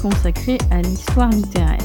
consacrée à l'histoire littéraire.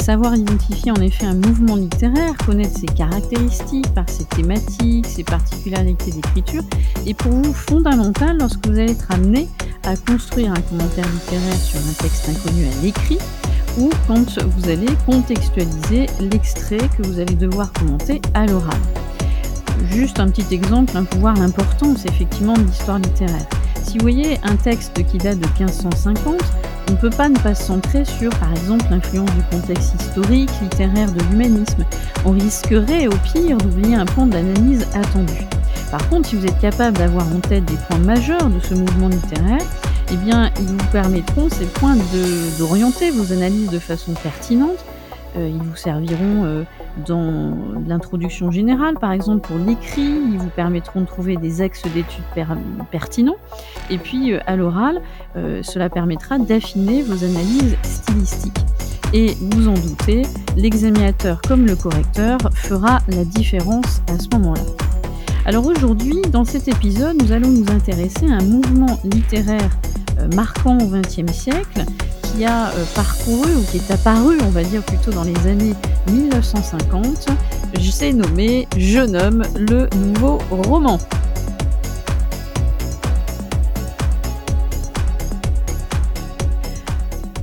Savoir identifier en effet un mouvement littéraire, connaître ses caractéristiques par ses thématiques, ses particularités d'écriture, est pour vous fondamental lorsque vous allez être amené à construire un commentaire littéraire sur un texte inconnu à l'écrit ou quand vous allez contextualiser l'extrait que vous allez devoir commenter à l'oral. Juste un petit exemple hein, pour voir l'importance effectivement de l'histoire littéraire. Si vous voyez un texte qui date de 1550, on ne peut pas ne pas se centrer sur, par exemple, l'influence du contexte historique, littéraire de l'humanisme. On risquerait au pire d'oublier un point d'analyse attendu. Par contre, si vous êtes capable d'avoir en tête des points majeurs de ce mouvement littéraire, eh bien, ils vous permettront, ces points, d'orienter vos analyses de façon pertinente euh, ils vous serviront euh, dans l'introduction générale, par exemple pour l'écrit, ils vous permettront de trouver des axes d'études pertinents. Et puis euh, à l'oral, cela permettra d'affiner vos analyses stylistiques. Et vous en doutez, l'examinateur comme le correcteur fera la différence à ce moment-là. Alors aujourd'hui, dans cet épisode, nous allons nous intéresser à un mouvement littéraire marquant au XXe siècle qui a euh, parcouru ou qui est apparu, on va dire plutôt dans les années 1950. Je sais nommer Jeune homme, le nouveau roman.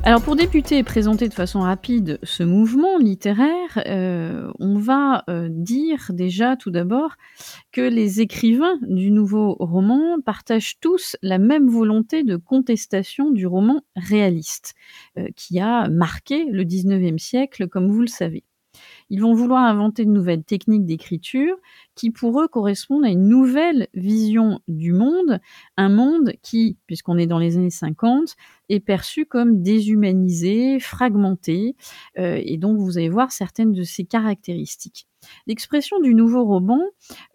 Alors pour débuter et présenter de façon rapide ce mouvement littéraire, euh, on va euh, dire déjà tout d'abord que les écrivains du nouveau roman partagent tous la même volonté de contestation du roman réaliste, euh, qui a marqué le XIXe siècle, comme vous le savez. Ils vont vouloir inventer de nouvelles techniques d'écriture qui, pour eux, correspondent à une nouvelle vision du monde, un monde qui, puisqu'on est dans les années 50, est perçu comme déshumanisé, fragmenté, euh, et donc vous allez voir certaines de ses caractéristiques. L'expression du nouveau roman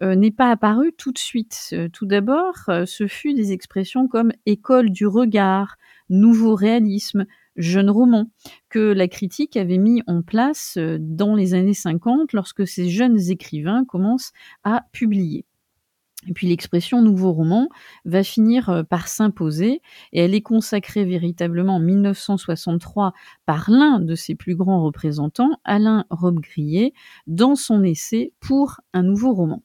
euh, n'est pas apparue tout de suite. Euh, tout d'abord, ce fut des expressions comme école du regard, nouveau réalisme, jeune roman, que la critique avait mis en place euh, dans les années 50 lorsque ces jeunes écrivains commencent à publier. Et puis l'expression nouveau roman va finir euh, par s'imposer et elle est consacrée véritablement en 1963 par l'un de ses plus grands représentants, Alain Robbe-Grillet, dans son essai pour un nouveau roman.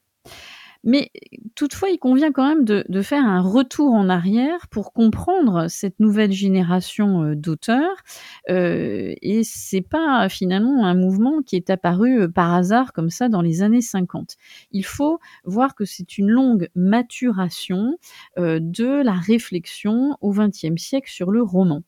Mais toutefois, il convient quand même de, faire un retour en arrière pour comprendre cette nouvelle génération euh, d'auteurs. Euh, et c'est pas finalement un mouvement qui est apparu euh, par hasard comme ça dans les années 50. Il faut voir que c'est une longue maturation de la réflexion au XXe siècle sur le roman.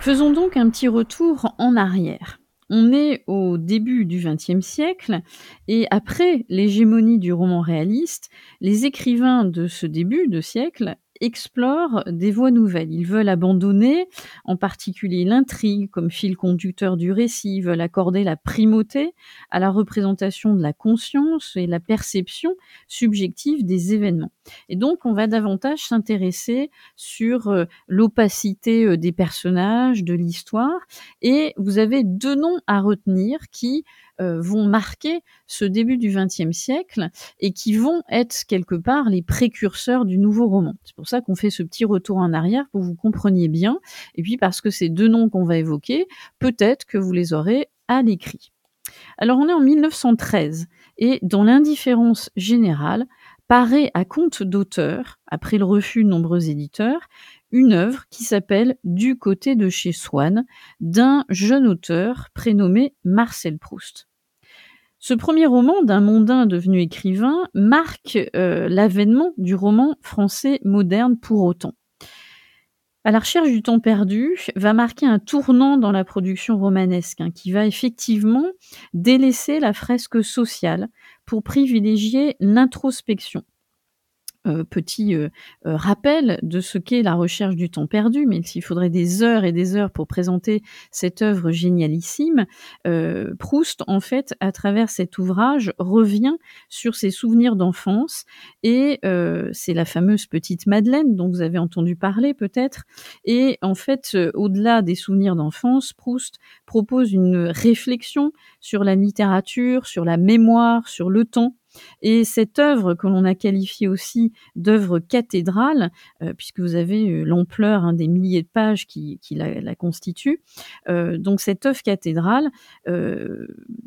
Faisons donc un petit retour en arrière. On est au début du XXe siècle et après l'hégémonie du roman réaliste, les écrivains de ce début de siècle explorent des voies nouvelles. Ils veulent abandonner en particulier l'intrigue comme fil conducteur du récit, ils veulent accorder la primauté à la représentation de la conscience et la perception subjective des événements. Et donc on va davantage s'intéresser sur euh, l'opacité euh, des personnages, de l'histoire, et vous avez deux noms à retenir qui euh, vont marquer ce début du XXe siècle et qui vont être quelque part les précurseurs du nouveau roman. C'est pour ça qu'on fait ce petit retour en arrière pour que vous compreniez bien, et puis parce que ces deux noms qu'on va évoquer, peut-être que vous les aurez à l'écrit. Alors on est en 1913 et dans l'indifférence générale, paraît à compte d'auteur, après le refus de nombreux éditeurs, une œuvre qui s'appelle Du côté de chez Swann, d'un jeune auteur prénommé Marcel Proust. Ce premier roman d'un mondain devenu écrivain marque euh, l'avènement du roman français moderne pour autant. À la recherche du temps perdu va marquer un tournant dans la production romanesque hein, qui va effectivement délaisser la fresque sociale pour privilégier l'introspection. Euh, petit euh, euh, rappel de ce qu'est la recherche du temps perdu, mais s'il faudrait des heures et des heures pour présenter cette œuvre génialissime, Proust, en fait, à travers cet ouvrage, revient sur ses souvenirs d'enfance et c'est la fameuse petite Madeleine dont vous avez entendu parler peut-être. Et en fait, au-delà des souvenirs d'enfance, Proust propose une réflexion sur la littérature, sur la mémoire, sur le temps Et cette œuvre que l'on a qualifiée aussi d'œuvre cathédrale, heu, puisque vous avez, heu, l'ampleur, hein, des milliers de pages qui la constituent, heu, donc cette œuvre cathédrale,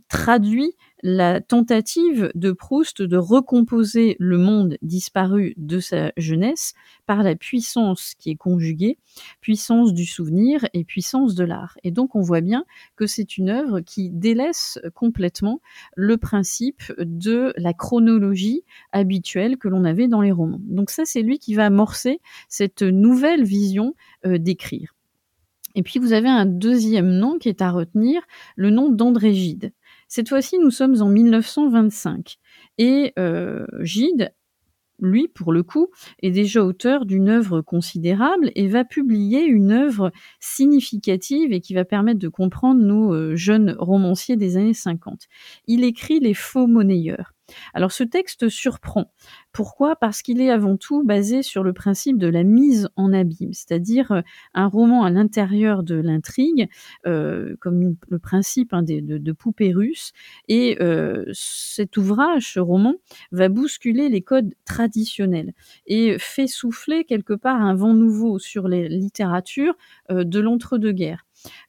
traduit la tentative de Proust de recomposer le monde disparu de sa jeunesse par la puissance qui est conjuguée, puissance du souvenir et puissance de l'art. Et donc on voit bien que c'est une œuvre qui délaisse complètement le principe de la chronologie habituelle que l'on avait dans les romans. Donc ça, c'est lui qui va amorcer cette nouvelle vision, heu, d'écrire. Et puis vous avez un deuxième nom qui est à retenir, le nom d'André Gide. Cette fois-ci, nous sommes en 1925 et heu, Gide, lui, pour le coup, est déjà auteur d'une œuvre considérable et va publier une œuvre significative et qui va permettre de comprendre nos, heu, jeunes romanciers des années 50. Il écrit Les Faux Monnayeurs. Alors ce texte surprend. Pourquoi? Parce qu'il est avant tout basé sur le principe de la mise en abîme, c'est-à-dire, heu, un roman à l'intérieur de l'intrigue, heu, comme le principe, hein, de poupées russes et heu, cet ouvrage, ce roman, va bousculer les codes traditionnels et fait souffler quelque part un vent nouveau sur les littératures, de l'entre-deux-guerres.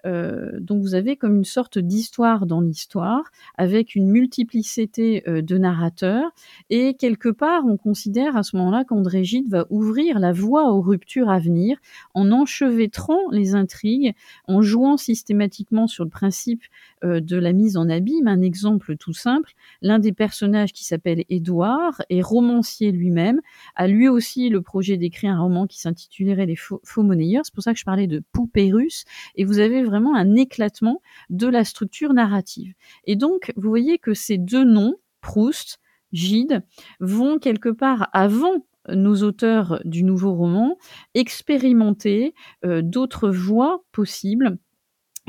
Heu, donc vous avez comme une sorte d'histoire dans l'histoire, avec une multiplicité, heu, de narrateurs. Et quelque part, on considère à ce moment-là qu'André Gide va ouvrir la voie aux ruptures à venir, en enchevêtrant les intrigues, en jouant systématiquement sur le principe, de la mise en abîme. Un exemple tout simple, l'un des personnages qui s'appelle Édouard est romancier lui-même, a lui aussi le projet d'écrire un roman qui s'intitulerait Les Faux Monnayeurs. C'est pour ça que je parlais de poupées russes et vous avez vraiment un éclatement de la structure narrative. Et donc, vous voyez que ces 2 noms, Proust, Gide, vont quelque part avant nos auteurs du nouveau roman, expérimenter, heu, d'autres voies possibles.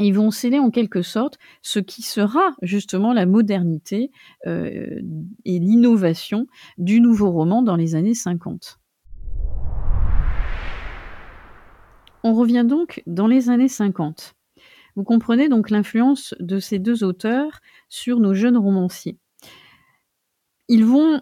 Ils vont sceller en quelque sorte ce qui sera justement la modernité, heu, et l'innovation du nouveau roman dans les années 50. On revient donc dans les années 50. Vous comprenez donc l'influence de ces 2 auteurs sur nos jeunes romanciers. Ils vont,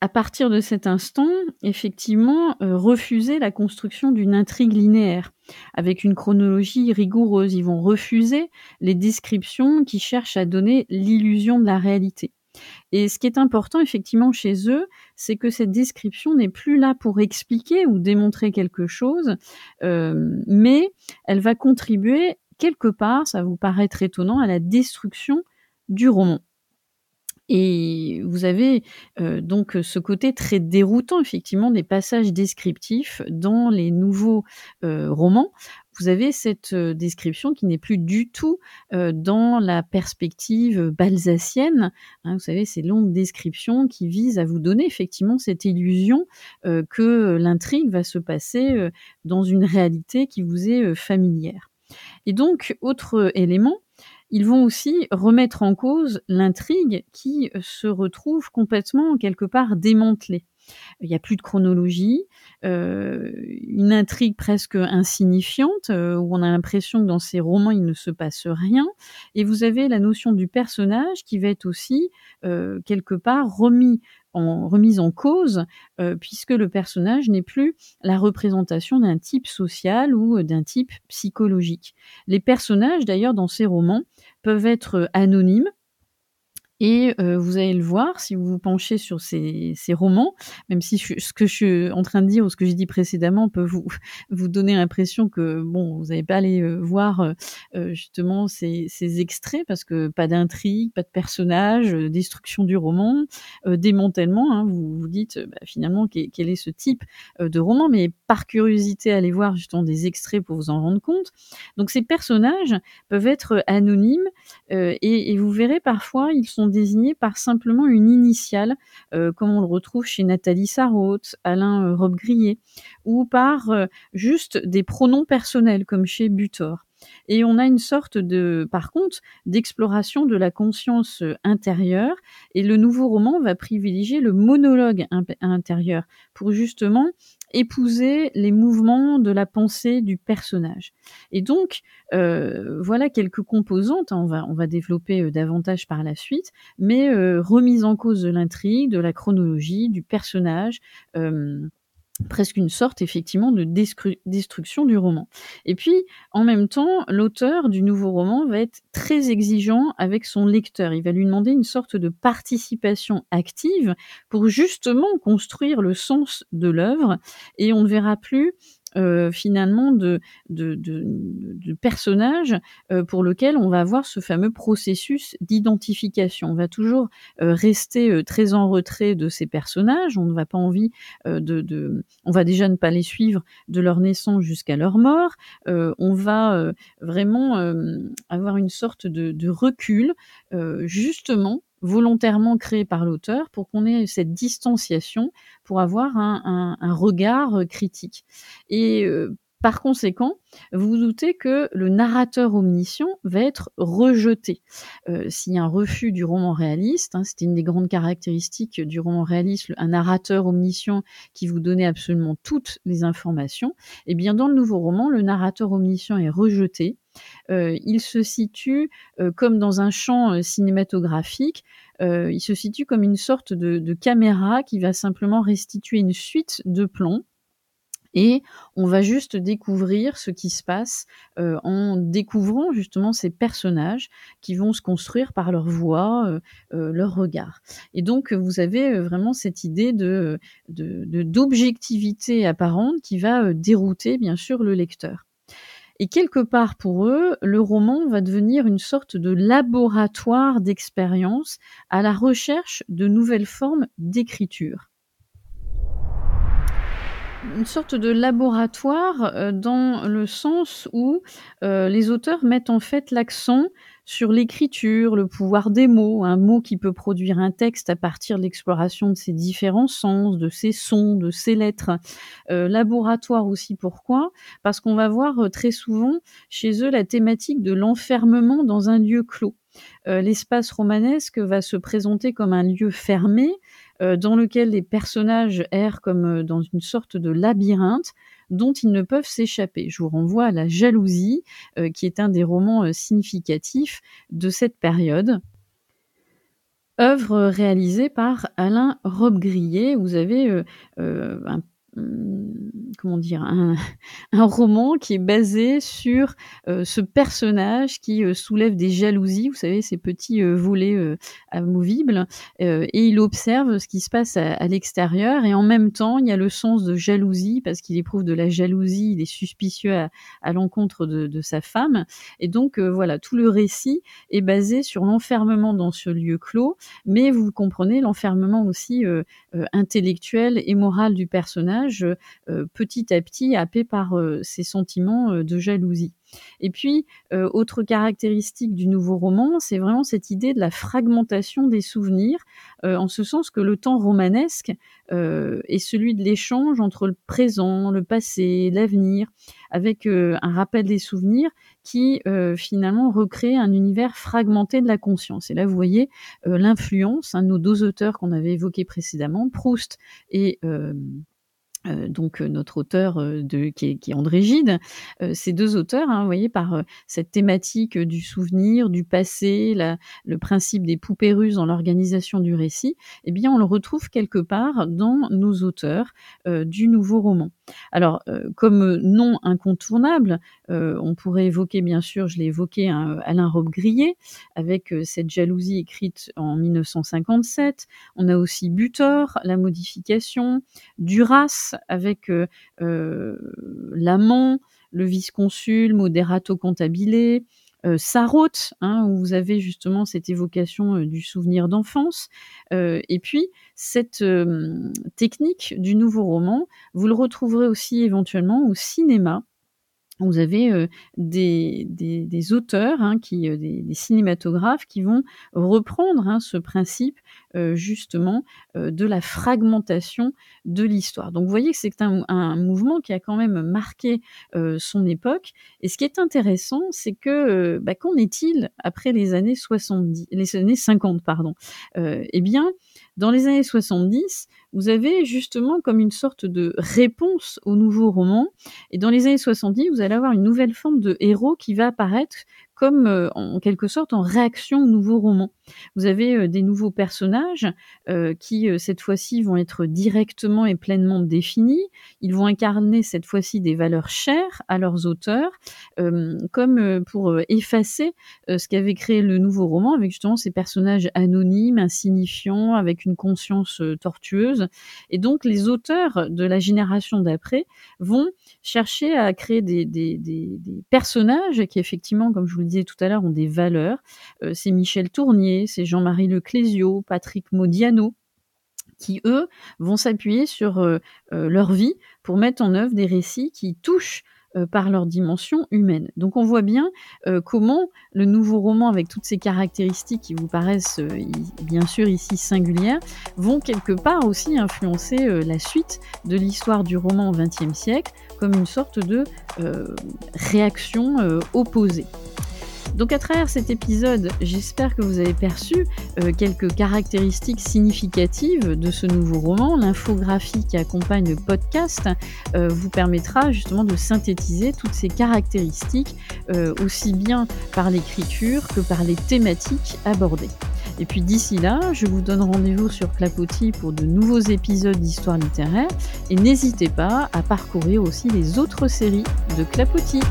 à partir de cet instant, effectivement, heu, refuser la construction d'une intrigue linéaire, avec une chronologie rigoureuse. Ils vont refuser les descriptions qui cherchent à donner l'illusion de la réalité. Et ce qui est important effectivement chez eux, c'est que cette description n'est plus là pour expliquer ou démontrer quelque chose, hem, mais elle va contribuer quelque part, ça va vous paraître étonnant, à la destruction du roman. Et vous avez, heu, donc ce côté très déroutant effectivement des passages descriptifs dans les nouveaux, heu, romans. Vous avez cette, description qui n'est plus du tout, dans la perspective balzacienne, hein. Vous savez, ces longues descriptions qui visent à vous donner effectivement cette illusion, que l'intrigue va se passer, dans une réalité qui vous est, familière. Et donc autre élément, ils vont aussi remettre en cause l'intrigue qui se retrouve complètement quelque part démantelée. Il y a plus de chronologie, heu, une intrigue presque insignifiante, heu, où on a l'impression que dans ces romans, il ne se passe rien et vous avez la notion du personnage qui va être aussi, quelque part remis en remise en cause, puisque le personnage n'est plus la représentation d'un type social ou d'un type psychologique. Les personnages d'ailleurs dans ces romans peuvent être anonymes et heu, vous allez le voir si vous vous penchez sur ces ces romans, même si ce que je suis en train de dire ou ce que j'ai dit précédemment peut vous vous donner l'impression que bon, vous allez pas aller, heu, voir, heu, justement ces ces extraits parce que pas d'intrigue, pas de personnages, heu, destruction du roman, démantèlement, hein. Vous vous dites, bah, finalement quel est ce type, de roman? Mais par curiosité, allez voir justement des extraits pour vous en rendre compte. Donc ces personnages peuvent être anonymes, et vous verrez parfois, ils sont désignés par simplement une initiale, heu, comme on le retrouve chez Nathalie Sarraute, Alain, heu, Robbe-Grillet ou par, heu, juste des pronoms personnels comme chez Butor. Et on a une sorte de par contre, d'exploration de la conscience, intérieure et le nouveau roman va privilégier le monologue intérieur pour justement épouser les mouvements de la pensée du personnage. Et donc, heu, voilà quelques composantes, hein, on va on va développer, heu, davantage par la suite, mais heu, remise en cause de l'intrigue, de la chronologie, du personnage, presque une sorte effectivement de destruction du roman. Et puis, en même temps, l'auteur du nouveau roman va être très exigeant avec son lecteur. Il va lui demander une sorte de participation active pour justement construire le sens de l'œuvre et on ne verra plus, heu, finalement de de personnages, heu, pour lequel on va avoir ce fameux processus d'identification. On va toujours, heu, rester, très en retrait de ces personnages, on ne va pas envie, de on va déjà ne pas les suivre de leur naissance jusqu'à leur mort, on va, vraiment, avoir une sorte de recul, justement volontairement créé par l'auteur pour qu'on ait cette distanciation, pour avoir un regard, heu, critique. Et heu, par conséquent, vous vous doutez que le narrateur omniscient va être rejeté. Heu, s'il y a un refus du roman réaliste, hein, c'était une des grandes caractéristiques du roman réaliste, un narrateur omniscient qui vous donnait absolument toutes les informations, et bien dans le nouveau roman, le narrateur omniscient est rejeté. Heu, il se situe, heu, comme dans un champ, heu, cinématographique, il se situe comme une sorte de caméra qui va simplement restituer une suite de plans et on va juste découvrir ce qui se passe, en découvrant justement ces personnages qui vont se construire par leur voix, leur regard. Et donc vous avez, vraiment cette idée de, d'objectivité apparente qui va, dérouter bien sûr le lecteur. Et quelque part pour eux, le roman va devenir une sorte de laboratoire d'expérience à la recherche de nouvelles formes d'écriture. Une sorte de laboratoire, heu, dans le sens où, heu, les auteurs mettent en fait l'accent sur l'écriture, le pouvoir des mots, un mot qui peut produire un texte à partir de l'exploration de ses différents sens, de ses sons, de ses lettres. Heu, laboratoire aussi pourquoi? Parce qu'on va voir, heu, très souvent chez eux la thématique de l'enfermement dans un lieu clos. Heu, l'espace romanesque va se présenter comme un lieu fermé, dans lequel les personnages errent comme, dans une sorte de labyrinthe dont ils ne peuvent s'échapper. Je vous renvoie à La Jalousie, heu, qui est un des romans, heu, significatifs de cette période. Œuvre réalisée par Alain Robbe-Grillet. Vous avez, heu, un comment dire? Un roman qui est basé sur, heu, ce personnage qui, heu, soulève des jalousies, vous savez ces petits, volets, amovibles, et il observe ce qui se passe à l'extérieur et en même temps, il y a le sens de jalousie parce qu'il éprouve de la jalousie, il est suspicieux à l'encontre de sa femme et donc voilà, tout le récit est basé sur l'enfermement dans ce lieu clos, mais vous comprenez l'enfermement aussi, intellectuel et moral du personnage, heu, petit à petit happé par, heu, ces sentiments, heu, de jalousie. Et puis, autre caractéristique du nouveau roman, c'est vraiment cette idée de la fragmentation des souvenirs, en ce sens que le temps romanesque, est celui de l'échange entre le présent, le passé, l'avenir, avec, un rappel des souvenirs qui, finalement recrée un univers fragmenté de la conscience. Et là, vous voyez, l'influence, hein, nos 2 auteurs qu'on avait évoqués précédemment, Proust et donc heu, notre auteur, de qui est André Gide. Ces 2 auteurs, hein, voyez, par, cette thématique, du souvenir, du passé, le principe des poupées russes dans l'organisation du récit, eh bien, on le retrouve quelque part dans nos auteurs, du nouveau roman. Alors, heu, comme, nom incontournable, heu, on pourrait évoquer bien sûr, je l'ai évoqué, hein, Alain Robbe-Grillet avec, heu, cette jalousie écrite en 1957. On a aussi Butor, La modification, Duras avec, L'amant, Le vice-consul, Moderato cantabile, heu, Sarraute, hein, où vous avez justement cette évocation, heu, du souvenir d'enfance. Heu et puis cette, hem, technique du nouveau roman, vous le retrouverez aussi éventuellement au cinéma. Vous avez, des des auteurs, hein, des cinématographes qui vont reprendre, hein, ce principe, justement, heu, de la fragmentation de l'histoire. Donc vous voyez que c'est un mouvement qui a quand même marqué, heu, son époque et ce qui est intéressant, c'est que, bah, qu'en est-il après les années 70 les années 50 pardon? Et bien, Dans les années 70, vous avez justement comme une sorte de réponse au nouveau roman et dans les années 70, vous allez avoir une nouvelle forme de héros qui va apparaître comme, heu, en quelque sorte en réaction au nouveau roman. Vous avez, heu, des nouveaux personnages, heu, qui, heu, cette fois-ci vont être directement et pleinement définis. Ils vont incarner cette fois-ci des valeurs chères à leurs auteurs, hem, comme, heu, pour, effacer, ce qu'avait créé le nouveau roman avec justement ces personnages anonymes, insignifiants, avec une conscience, tortueuse et donc les auteurs de la génération d'après vont chercher à créer des des des des personnages qui effectivement, comme je vous tout à l'heure, ont des valeurs. Heu, c'est Michel Tournier, c'est Jean-Marie Leclésio, Patrick Modiano qui eux, vont s'appuyer sur, heu heu, leur vie pour mettre en œuvre des récits qui touchent, par leur dimension humaine. Donc on voit bien, comment le nouveau roman avec toutes ces caractéristiques qui vous paraissent, bien sûr ici singulières, vont quelque part aussi influencer, la suite de l'histoire du roman au XXe siècle comme une sorte de, réaction, opposée. Donc à travers cet épisode, j'espère que vous avez perçu, heu, quelques caractéristiques significatives de ce nouveau roman. L'infographie qui accompagne le podcast, heu, vous permettra justement de synthétiser toutes ces caractéristiques, heu, aussi bien par l'écriture que par les thématiques abordées. Et puis d'ici là, je vous donne rendez-vous sur Clapotis pour de nouveaux épisodes d'histoire littéraire et n'hésitez pas à parcourir aussi les autres séries de Clapotis.